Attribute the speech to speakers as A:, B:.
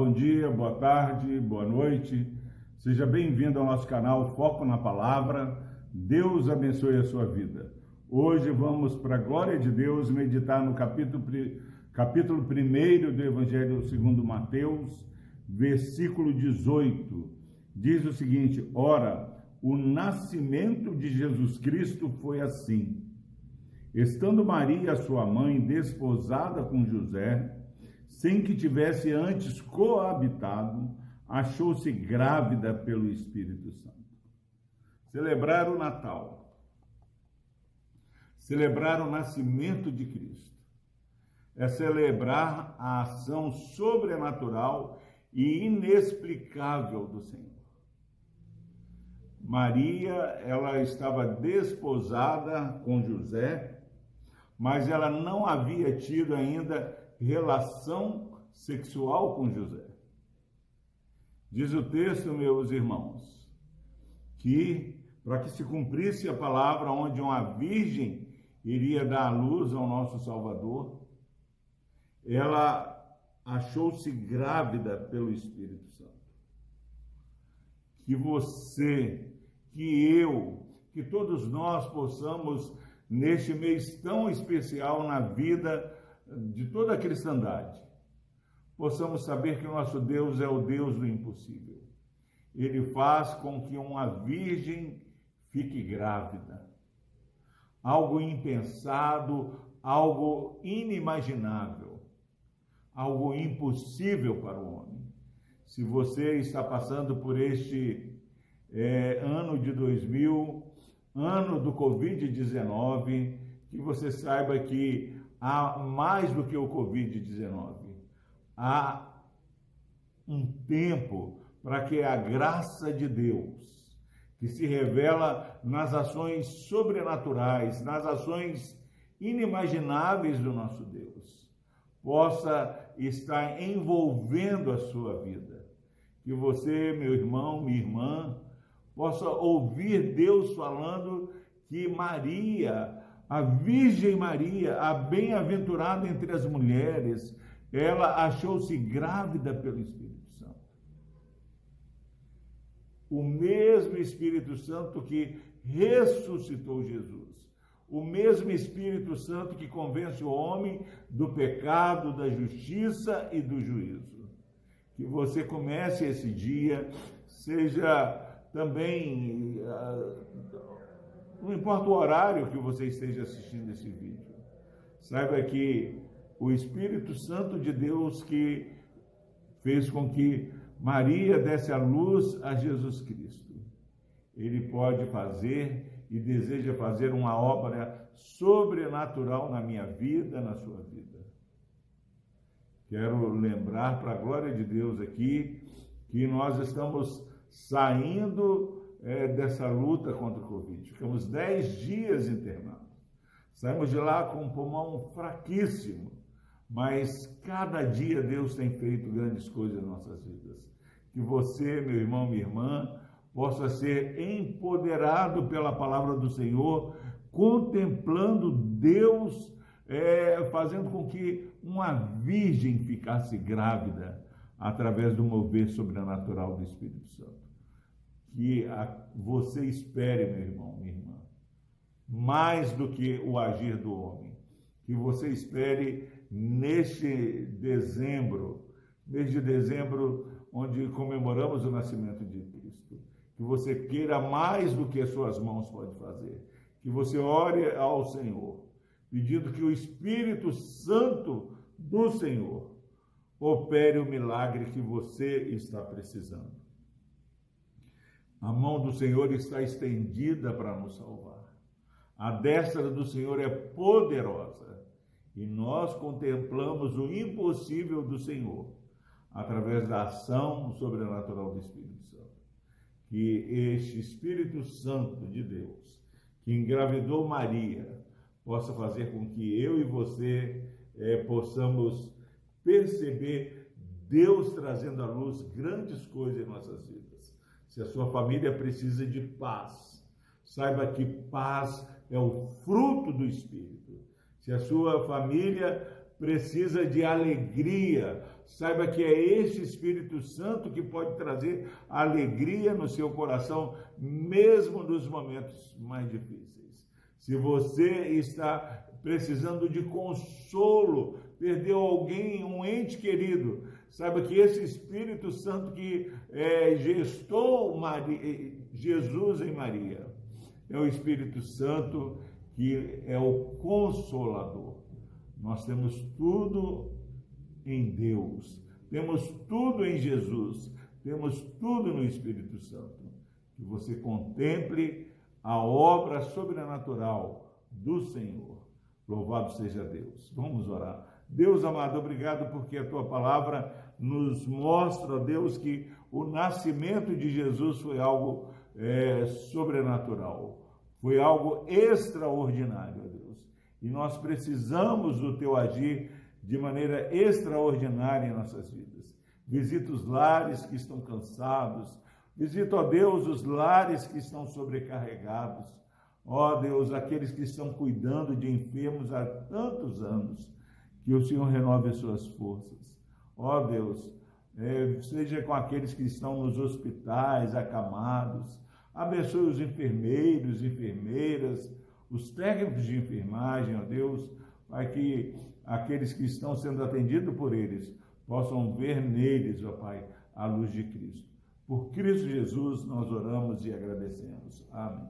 A: bom dia, boa tarde, boa noite. Seja bem-vindo ao nosso canal Foco na Palavra. Deus abençoe a sua vida. Hoje vamos, para a glória de Deus, meditar no capítulo, capítulo 1 do Evangelho segundo Mateus, versículo 18. Diz o seguinte: Ora, o nascimento de Jesus Cristo foi assim. Estando Maria, sua mãe, desposada com José, sem que tivesse antes coabitado, achou-se grávida pelo Espírito Santo. Celebrar o Natal, celebrar o nascimento de Cristo, é celebrar a ação sobrenatural e inexplicável do Senhor. Maria, ela estava desposada com José, mas ela não havia tido ainda relação sexual com José. Diz o texto, meus irmãos, que para que se cumprisse a palavra onde uma virgem iria dar a luz ao nosso Salvador, ela achou-se grávida pelo Espírito Santo. Que você, que eu, que todos nós possamos, neste mês tão especial na vida de toda a cristandade, possamos saber que o nosso Deus é o Deus do impossível. Ele faz com que uma virgem fique grávida. Algo impensado, algo inimaginável, algo impossível para o homem. Se você está passando por este é, ano de 2000, ano do Covid-19, que você saiba que há mais do que o Covid-19. Há um tempo para que a graça de Deus, que se revela nas ações sobrenaturais, nas ações inimagináveis do nosso Deus, possa estar envolvendo a sua vida. Que você, meu irmão, minha irmã, possa ouvir Deus falando que Maria a Virgem Maria, a bem-aventurada entre as mulheres, ela achou-se grávida pelo Espírito Santo. O mesmo Espírito Santo que ressuscitou Jesus, o mesmo Espírito Santo que convence o homem do pecado, da justiça e do juízo. Que você comece esse dia, seja também uh, não importa o horário que você esteja assistindo esse vídeo. Saiba que o Espírito Santo de Deus que fez com que Maria desse a luz a Jesus Cristo. Ele pode fazer e deseja fazer uma obra sobrenatural na minha vida, na sua vida. Quero lembrar para a glória de Deus aqui que nós estamos saindo é, dessa luta contra o Covid. Ficamos dez dias internados. Saímos de lá com um pulmão fraquíssimo, mas cada dia Deus tem feito grandes coisas em nossas vidas. Que você, meu irmão, minha irmã, possa ser empoderado pela palavra do Senhor, contemplando Deus, é, fazendo com que uma virgem ficasse grávida através do mover sobrenatural do Espírito Santo que a, você espere, meu irmão, minha irmã, mais do que o agir do homem. Que você espere neste dezembro, mês de dezembro, onde comemoramos o nascimento de Cristo. Que você queira mais do que as suas mãos podem fazer. Que você ore ao Senhor, pedindo que o Espírito Santo do Senhor opere o milagre que você está precisando. A mão do Senhor está estendida para nos salvar. A destra do Senhor é poderosa e nós contemplamos o impossível do Senhor através da ação sobrenatural do Espírito Santo. Que este Espírito Santo de Deus, que engravidou Maria, possa fazer com que eu e você é, possamos perceber Deus trazendo à luz grandes coisas em nossas vidas se a sua família precisa de paz, saiba que paz é o fruto do Espírito. Se a sua família precisa de alegria, Saiba que é este Espírito Santo que pode trazer alegria no seu coração, mesmo nos momentos mais difíceis. Se você está precisando de consolo, perdeu alguém, um ente querido, saiba que esse Espírito Santo que é, gestou Maria, Jesus em Maria é o Espírito Santo que é o consolador. Nós temos tudo em Deus, temos tudo em Jesus, temos tudo no Espírito Santo. Que você contemple a obra sobrenatural do Senhor. Louvado seja Deus. Vamos orar. Deus amado, obrigado porque a tua palavra nos mostra, Deus, que o nascimento de Jesus foi algo é, sobrenatural, foi algo extraordinário, Deus. E nós precisamos do teu agir de maneira extraordinária em nossas vidas. Visita os lares que estão cansados, visita, ó Deus, os lares que estão sobrecarregados, ó Deus, aqueles que estão cuidando de enfermos há tantos anos, que o Senhor renove as suas forças. Ó Deus, é, seja com aqueles que estão nos hospitais, acamados, abençoe os enfermeiros, enfermeiras, os técnicos de enfermagem, ó Deus, para que aqueles que estão sendo atendidos por eles possam ver neles, ó Pai, a luz de Cristo. Por Cristo Jesus nós oramos e agradecemos. Amém.